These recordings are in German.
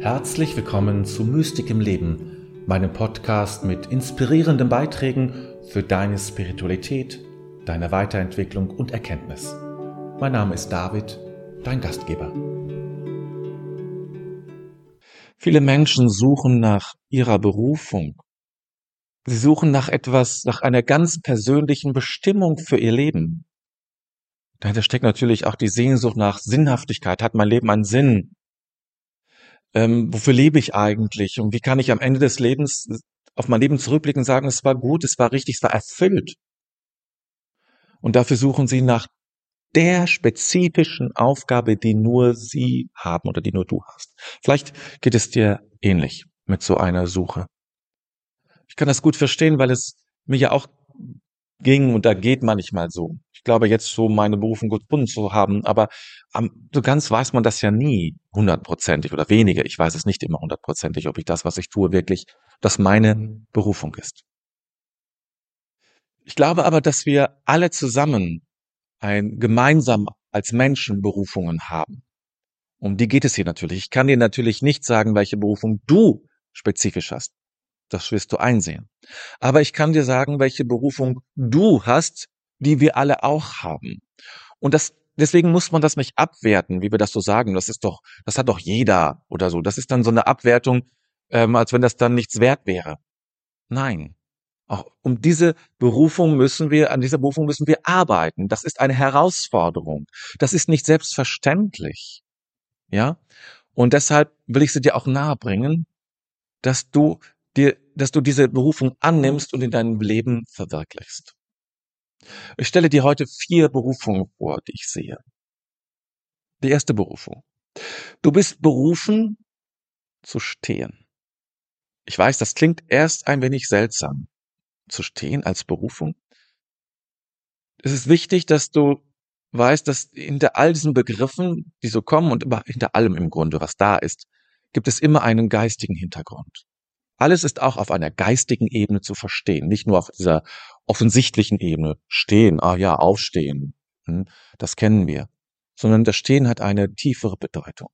Herzlich willkommen zu Mystik im Leben, meinem Podcast mit inspirierenden Beiträgen für deine Spiritualität, deine Weiterentwicklung und Erkenntnis. Mein Name ist David, dein Gastgeber. Viele Menschen suchen nach ihrer Berufung. Sie suchen nach etwas, nach einer ganz persönlichen Bestimmung für ihr Leben. Dahinter steckt natürlich auch die Sehnsucht nach Sinnhaftigkeit. Hat mein Leben einen Sinn? Ähm, wofür lebe ich eigentlich? Und wie kann ich am Ende des Lebens auf mein Leben zurückblicken und sagen, es war gut, es war richtig, es war erfüllt? Und dafür suchen sie nach der spezifischen Aufgabe, die nur sie haben oder die nur du hast. Vielleicht geht es dir ähnlich mit so einer Suche. Ich kann das gut verstehen, weil es mir ja auch ging und da geht manchmal so. Ich glaube jetzt so meine Berufung gut gefunden zu haben, aber um, so ganz weiß man das ja nie hundertprozentig oder weniger. Ich weiß es nicht immer hundertprozentig, ob ich das, was ich tue, wirklich, dass meine Berufung ist. Ich glaube aber, dass wir alle zusammen ein gemeinsam als Menschen Berufungen haben. Um die geht es hier natürlich. Ich kann dir natürlich nicht sagen, welche Berufung du spezifisch hast. Das wirst du einsehen. Aber ich kann dir sagen, welche Berufung du hast, die wir alle auch haben. Und das, deswegen muss man das nicht abwerten, wie wir das so sagen. Das ist doch, das hat doch jeder oder so. Das ist dann so eine Abwertung, ähm, als wenn das dann nichts wert wäre. Nein. Auch um diese Berufung müssen wir, an dieser Berufung müssen wir arbeiten. Das ist eine Herausforderung. Das ist nicht selbstverständlich. Ja? Und deshalb will ich sie dir auch nahebringen, dass du dir, dass du diese Berufung annimmst und in deinem Leben verwirklichst. Ich stelle dir heute vier Berufungen vor, die ich sehe. Die erste Berufung. Du bist berufen zu stehen. Ich weiß, das klingt erst ein wenig seltsam, zu stehen als Berufung. Es ist wichtig, dass du weißt, dass hinter all diesen Begriffen, die so kommen und hinter allem im Grunde, was da ist, gibt es immer einen geistigen Hintergrund. Alles ist auch auf einer geistigen Ebene zu verstehen, nicht nur auf dieser offensichtlichen Ebene. Stehen, ah ja, aufstehen, hm, das kennen wir. Sondern das Stehen hat eine tiefere Bedeutung.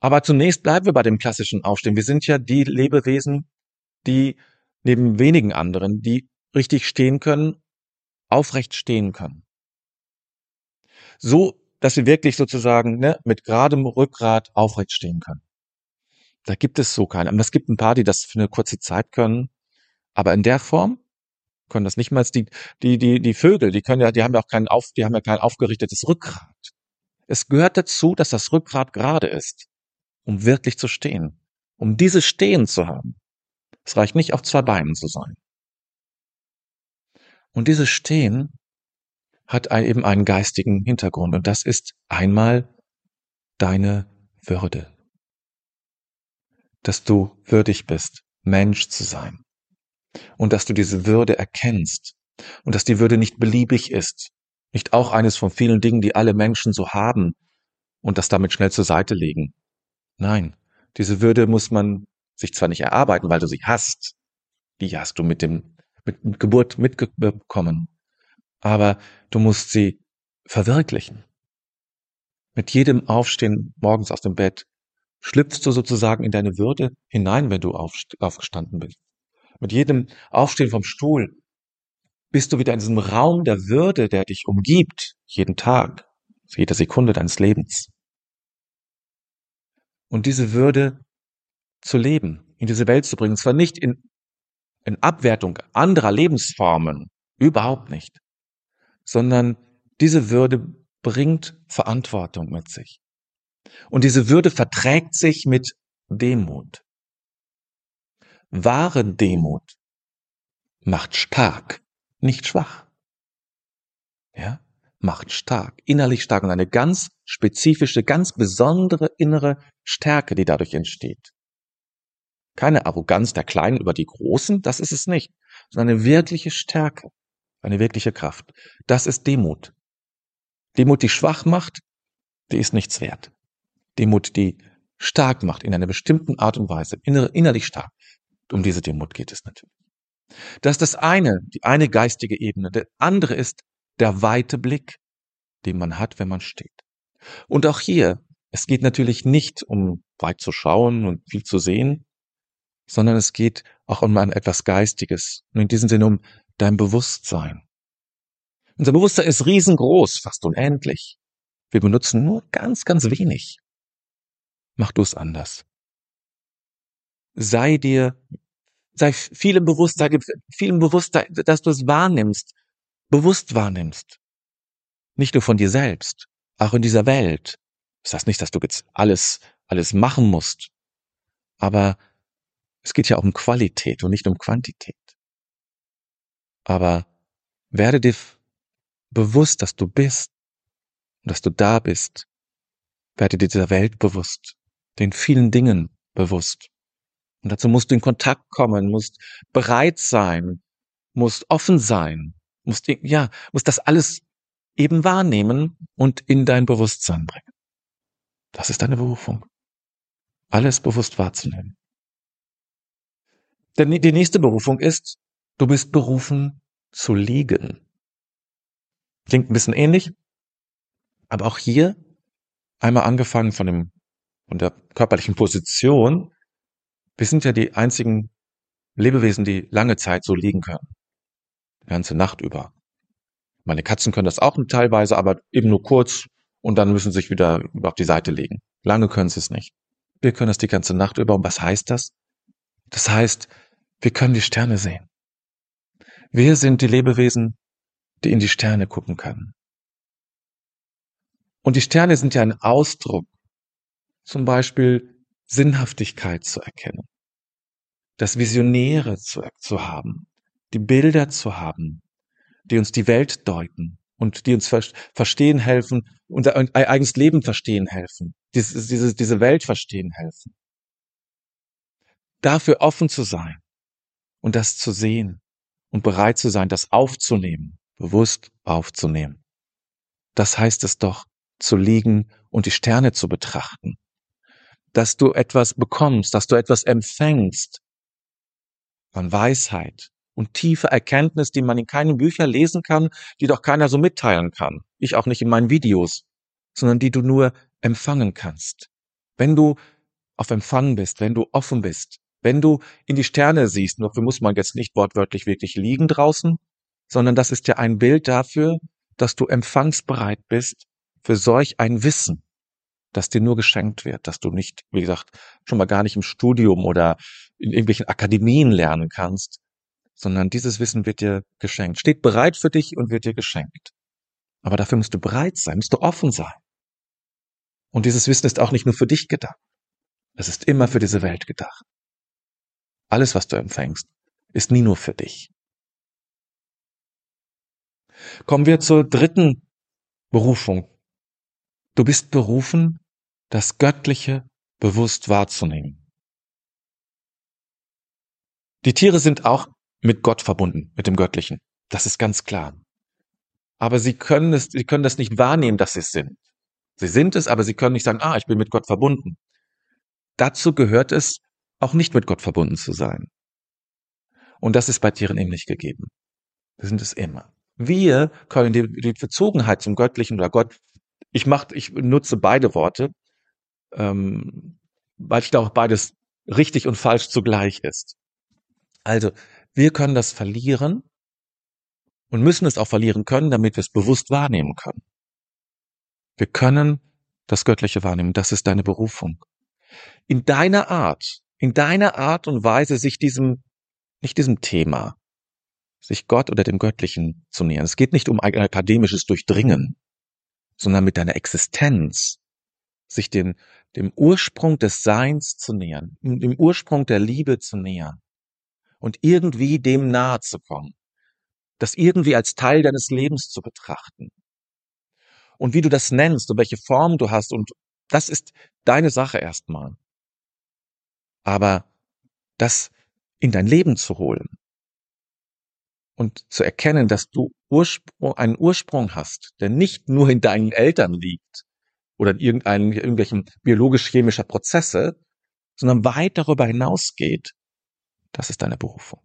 Aber zunächst bleiben wir bei dem klassischen Aufstehen. Wir sind ja die Lebewesen, die neben wenigen anderen, die richtig stehen können, aufrecht stehen können. So, dass wir wirklich sozusagen ne, mit geradem Rückgrat aufrecht stehen können. Da gibt es so keine. Es gibt ein paar, die das für eine kurze Zeit können. Aber in der Form können das nicht mal die, die, die, die Vögel, die können ja, die haben ja auch kein auf, die haben ja kein aufgerichtetes Rückgrat. Es gehört dazu, dass das Rückgrat gerade ist, um wirklich zu stehen. Um dieses Stehen zu haben. Es reicht nicht, auf zwei Beinen zu sein. Und dieses Stehen hat eben einen geistigen Hintergrund. Und das ist einmal deine Würde dass du würdig bist, Mensch zu sein. Und dass du diese Würde erkennst. Und dass die Würde nicht beliebig ist. Nicht auch eines von vielen Dingen, die alle Menschen so haben und das damit schnell zur Seite legen. Nein, diese Würde muss man sich zwar nicht erarbeiten, weil du sie hast. Die hast du mit dem, mit Geburt mitbekommen. Aber du musst sie verwirklichen. Mit jedem Aufstehen morgens aus dem Bett schlüpfst du sozusagen in deine Würde hinein, wenn du aufgestanden bist. Mit jedem Aufstehen vom Stuhl bist du wieder in diesem Raum der Würde, der dich umgibt, jeden Tag, jede Sekunde deines Lebens. Und diese Würde zu leben, in diese Welt zu bringen, zwar nicht in, in Abwertung anderer Lebensformen, überhaupt nicht, sondern diese Würde bringt Verantwortung mit sich. Und diese Würde verträgt sich mit Demut. Wahre Demut macht stark, nicht schwach. Ja, macht stark, innerlich stark und eine ganz spezifische, ganz besondere innere Stärke, die dadurch entsteht. Keine Arroganz der Kleinen über die Großen, das ist es nicht, sondern eine wirkliche Stärke, eine wirkliche Kraft. Das ist Demut. Demut, die schwach macht, die ist nichts wert. Demut, die stark macht in einer bestimmten Art und Weise, innerlich stark. Um diese Demut geht es natürlich. Das ist das eine, die eine geistige Ebene. Der andere ist der weite Blick, den man hat, wenn man steht. Und auch hier es geht natürlich nicht um weit zu schauen und viel zu sehen, sondern es geht auch um ein etwas Geistiges und in diesem Sinne um dein Bewusstsein. Unser Bewusstsein ist riesengroß, fast unendlich. Wir benutzen nur ganz, ganz wenig. Mach du es anders. Sei dir, sei vielem bewusst, sei vielem bewusst, dass du es wahrnimmst, bewusst wahrnimmst. Nicht nur von dir selbst, auch in dieser Welt. Das heißt nicht, dass du jetzt alles, alles machen musst. Aber es geht ja um Qualität und nicht um Quantität. Aber werde dir bewusst, dass du bist und dass du da bist. Werde dir dieser Welt bewusst, den vielen Dingen bewusst. Und dazu musst du in Kontakt kommen, musst bereit sein, musst offen sein, musst, ja, musst das alles eben wahrnehmen und in dein Bewusstsein bringen. Das ist deine Berufung. Alles bewusst wahrzunehmen. Denn die nächste Berufung ist, du bist berufen zu liegen. Klingt ein bisschen ähnlich, aber auch hier einmal angefangen von dem, von der körperlichen Position. Wir sind ja die einzigen Lebewesen, die lange Zeit so liegen können. Die ganze Nacht über. Meine Katzen können das auch teilweise, aber eben nur kurz und dann müssen sie sich wieder auf die Seite legen. Lange können sie es nicht. Wir können das die ganze Nacht über. Und was heißt das? Das heißt, wir können die Sterne sehen. Wir sind die Lebewesen, die in die Sterne gucken können. Und die Sterne sind ja ein Ausdruck, zum Beispiel Sinnhaftigkeit zu erkennen, das Visionäre zu, zu haben, die Bilder zu haben, die uns die Welt deuten und die uns ver verstehen helfen, unser eigenes Leben verstehen helfen, diese, diese, diese Welt verstehen helfen. Dafür offen zu sein und das zu sehen und bereit zu sein, das aufzunehmen bewusst aufzunehmen. Das heißt es doch, zu liegen und die Sterne zu betrachten. Dass du etwas bekommst, dass du etwas empfängst von Weisheit und tiefer Erkenntnis, die man in keinen Büchern lesen kann, die doch keiner so mitteilen kann. Ich auch nicht in meinen Videos, sondern die du nur empfangen kannst. Wenn du auf Empfang bist, wenn du offen bist, wenn du in die Sterne siehst, dafür muss man jetzt nicht wortwörtlich wirklich liegen draußen, sondern das ist ja ein Bild dafür, dass du empfangsbereit bist für solch ein Wissen, das dir nur geschenkt wird, dass du nicht, wie gesagt, schon mal gar nicht im Studium oder in irgendwelchen Akademien lernen kannst, sondern dieses Wissen wird dir geschenkt, steht bereit für dich und wird dir geschenkt. Aber dafür musst du bereit sein, musst du offen sein. Und dieses Wissen ist auch nicht nur für dich gedacht. Es ist immer für diese Welt gedacht. Alles, was du empfängst, ist nie nur für dich. Kommen wir zur dritten Berufung. Du bist berufen, das Göttliche bewusst wahrzunehmen. Die Tiere sind auch mit Gott verbunden, mit dem Göttlichen. Das ist ganz klar. Aber sie können es, sie können das nicht wahrnehmen, dass sie es sind. Sie sind es, aber sie können nicht sagen, ah, ich bin mit Gott verbunden. Dazu gehört es, auch nicht mit Gott verbunden zu sein. Und das ist bei Tieren eben nicht gegeben. Wir sind es immer. Wir können die, die Verzogenheit zum Göttlichen oder Gott, ich mach, ich nutze beide Worte, ähm, weil ich glaube, beides richtig und falsch zugleich ist. Also, wir können das verlieren und müssen es auch verlieren können, damit wir es bewusst wahrnehmen können. Wir können das Göttliche wahrnehmen. Das ist deine Berufung. In deiner Art, in deiner Art und Weise, sich diesem, nicht diesem Thema, sich Gott oder dem Göttlichen zu nähern. Es geht nicht um ein akademisches Durchdringen, sondern mit deiner Existenz, sich den, dem Ursprung des Seins zu nähern, dem Ursprung der Liebe zu nähern und irgendwie dem nahe zu kommen, das irgendwie als Teil deines Lebens zu betrachten. Und wie du das nennst und welche Form du hast und das ist deine Sache erstmal. Aber das in dein Leben zu holen, und zu erkennen, dass du Ursprung, einen Ursprung hast, der nicht nur in deinen Eltern liegt oder in irgendeinem, irgendwelchen biologisch-chemischer Prozesse, sondern weit darüber hinausgeht, das ist deine Berufung.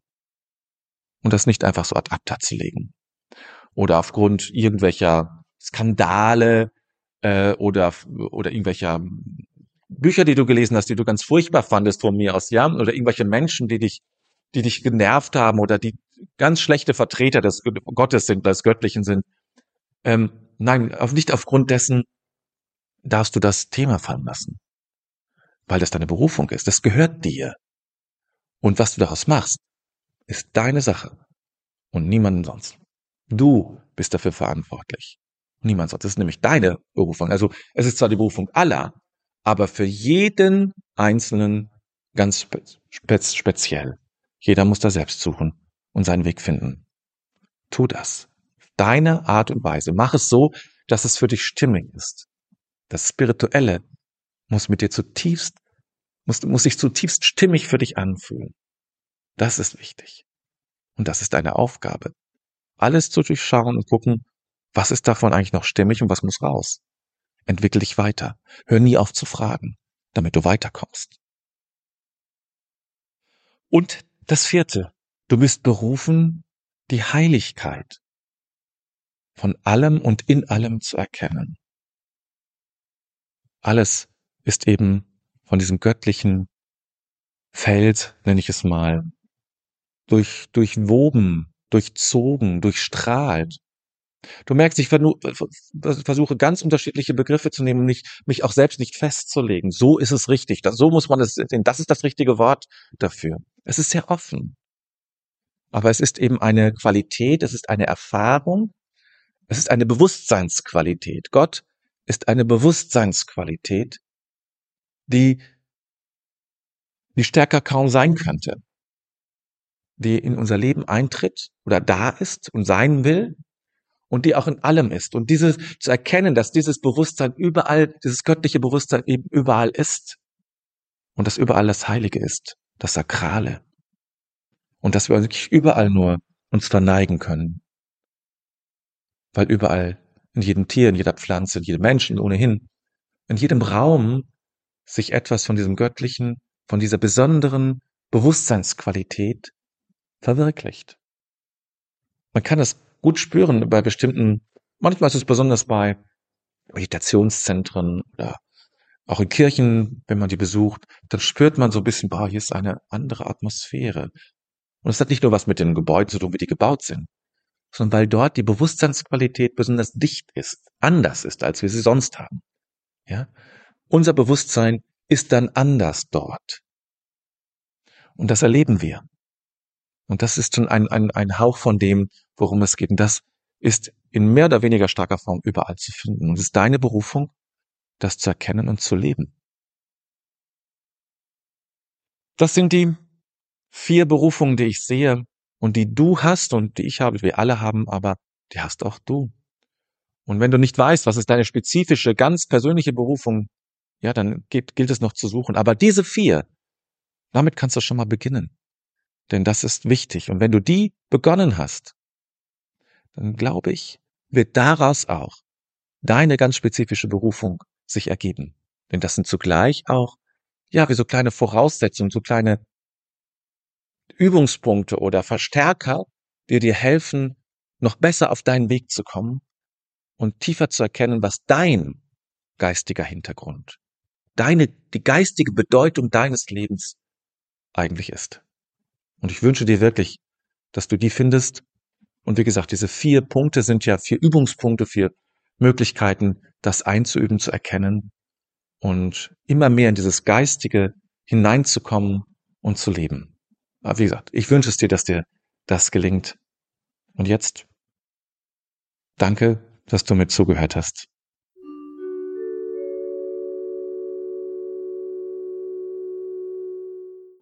Und das nicht einfach so ad acta zu legen. Oder aufgrund irgendwelcher Skandale äh, oder, oder irgendwelcher Bücher, die du gelesen hast, die du ganz furchtbar fandest von mir aus, ja, oder irgendwelche Menschen, die dich, die dich genervt haben oder die ganz schlechte Vertreter des Gottes sind, des Göttlichen sind. Ähm, nein, auf, nicht aufgrund dessen darfst du das Thema fallen lassen, weil das deine Berufung ist. Das gehört dir. Und was du daraus machst, ist deine Sache und niemanden sonst. Du bist dafür verantwortlich. Niemand sonst. Das ist nämlich deine Berufung. Also es ist zwar die Berufung aller, aber für jeden Einzelnen ganz spe speziell. Jeder muss da selbst suchen und seinen Weg finden. Tu das. Deine Art und Weise. Mach es so, dass es für dich stimmig ist. Das Spirituelle muss mit dir zutiefst, muss, muss sich zutiefst stimmig für dich anfühlen. Das ist wichtig. Und das ist deine Aufgabe. Alles zu durchschauen und gucken, was ist davon eigentlich noch stimmig und was muss raus. Entwickel dich weiter. Hör nie auf zu fragen, damit du weiterkommst. Und das vierte. Du bist berufen, die Heiligkeit von allem und in allem zu erkennen. Alles ist eben von diesem göttlichen Feld, nenne ich es mal, durch, durchwoben, durchzogen, durchstrahlt. Du merkst, ich versuche ganz unterschiedliche Begriffe zu nehmen, nicht, mich auch selbst nicht festzulegen. So ist es richtig. so muss man es sehen. Das ist das richtige Wort dafür. Es ist sehr offen. Aber es ist eben eine Qualität, es ist eine Erfahrung, es ist eine Bewusstseinsqualität. Gott ist eine Bewusstseinsqualität, die, die stärker kaum sein könnte die in unser Leben eintritt oder da ist und sein will und die auch in allem ist. Und dieses zu erkennen, dass dieses Bewusstsein überall, dieses göttliche Bewusstsein eben überall ist und dass überall das Heilige ist, das Sakrale. Und dass wir wirklich überall nur uns verneigen können. Weil überall, in jedem Tier, in jeder Pflanze, in jedem Menschen ohnehin, in jedem Raum sich etwas von diesem göttlichen, von dieser besonderen Bewusstseinsqualität verwirklicht. Man kann es gut spüren bei bestimmten, manchmal ist es besonders bei Meditationszentren oder auch in Kirchen, wenn man die besucht, dann spürt man so ein bisschen, boah, hier ist eine andere Atmosphäre. Und es hat nicht nur was mit den Gebäuden zu tun, wie die gebaut sind, sondern weil dort die Bewusstseinsqualität besonders dicht ist, anders ist, als wir sie sonst haben. Ja? Unser Bewusstsein ist dann anders dort. Und das erleben wir. Und das ist schon ein, ein, ein Hauch von dem, worum es geht. Und das ist in mehr oder weniger starker Form überall zu finden. Und es ist deine Berufung, das zu erkennen und zu leben. Das sind die vier Berufungen, die ich sehe und die du hast und die ich habe, wir alle haben, aber die hast auch du. Und wenn du nicht weißt, was ist deine spezifische, ganz persönliche Berufung, ja, dann gilt, gilt es noch zu suchen. Aber diese vier, damit kannst du schon mal beginnen. Denn das ist wichtig. Und wenn du die begonnen hast, dann glaube ich, wird daraus auch deine ganz spezifische Berufung sich ergeben. Denn das sind zugleich auch, ja, wie so kleine Voraussetzungen, so kleine Übungspunkte oder Verstärker, die dir helfen, noch besser auf deinen Weg zu kommen und tiefer zu erkennen, was dein geistiger Hintergrund, deine, die geistige Bedeutung deines Lebens eigentlich ist. Und ich wünsche dir wirklich, dass du die findest. Und wie gesagt, diese vier Punkte sind ja vier Übungspunkte, vier Möglichkeiten, das einzuüben, zu erkennen und immer mehr in dieses Geistige hineinzukommen und zu leben. Aber wie gesagt, ich wünsche es dir, dass dir das gelingt. Und jetzt danke, dass du mir zugehört hast.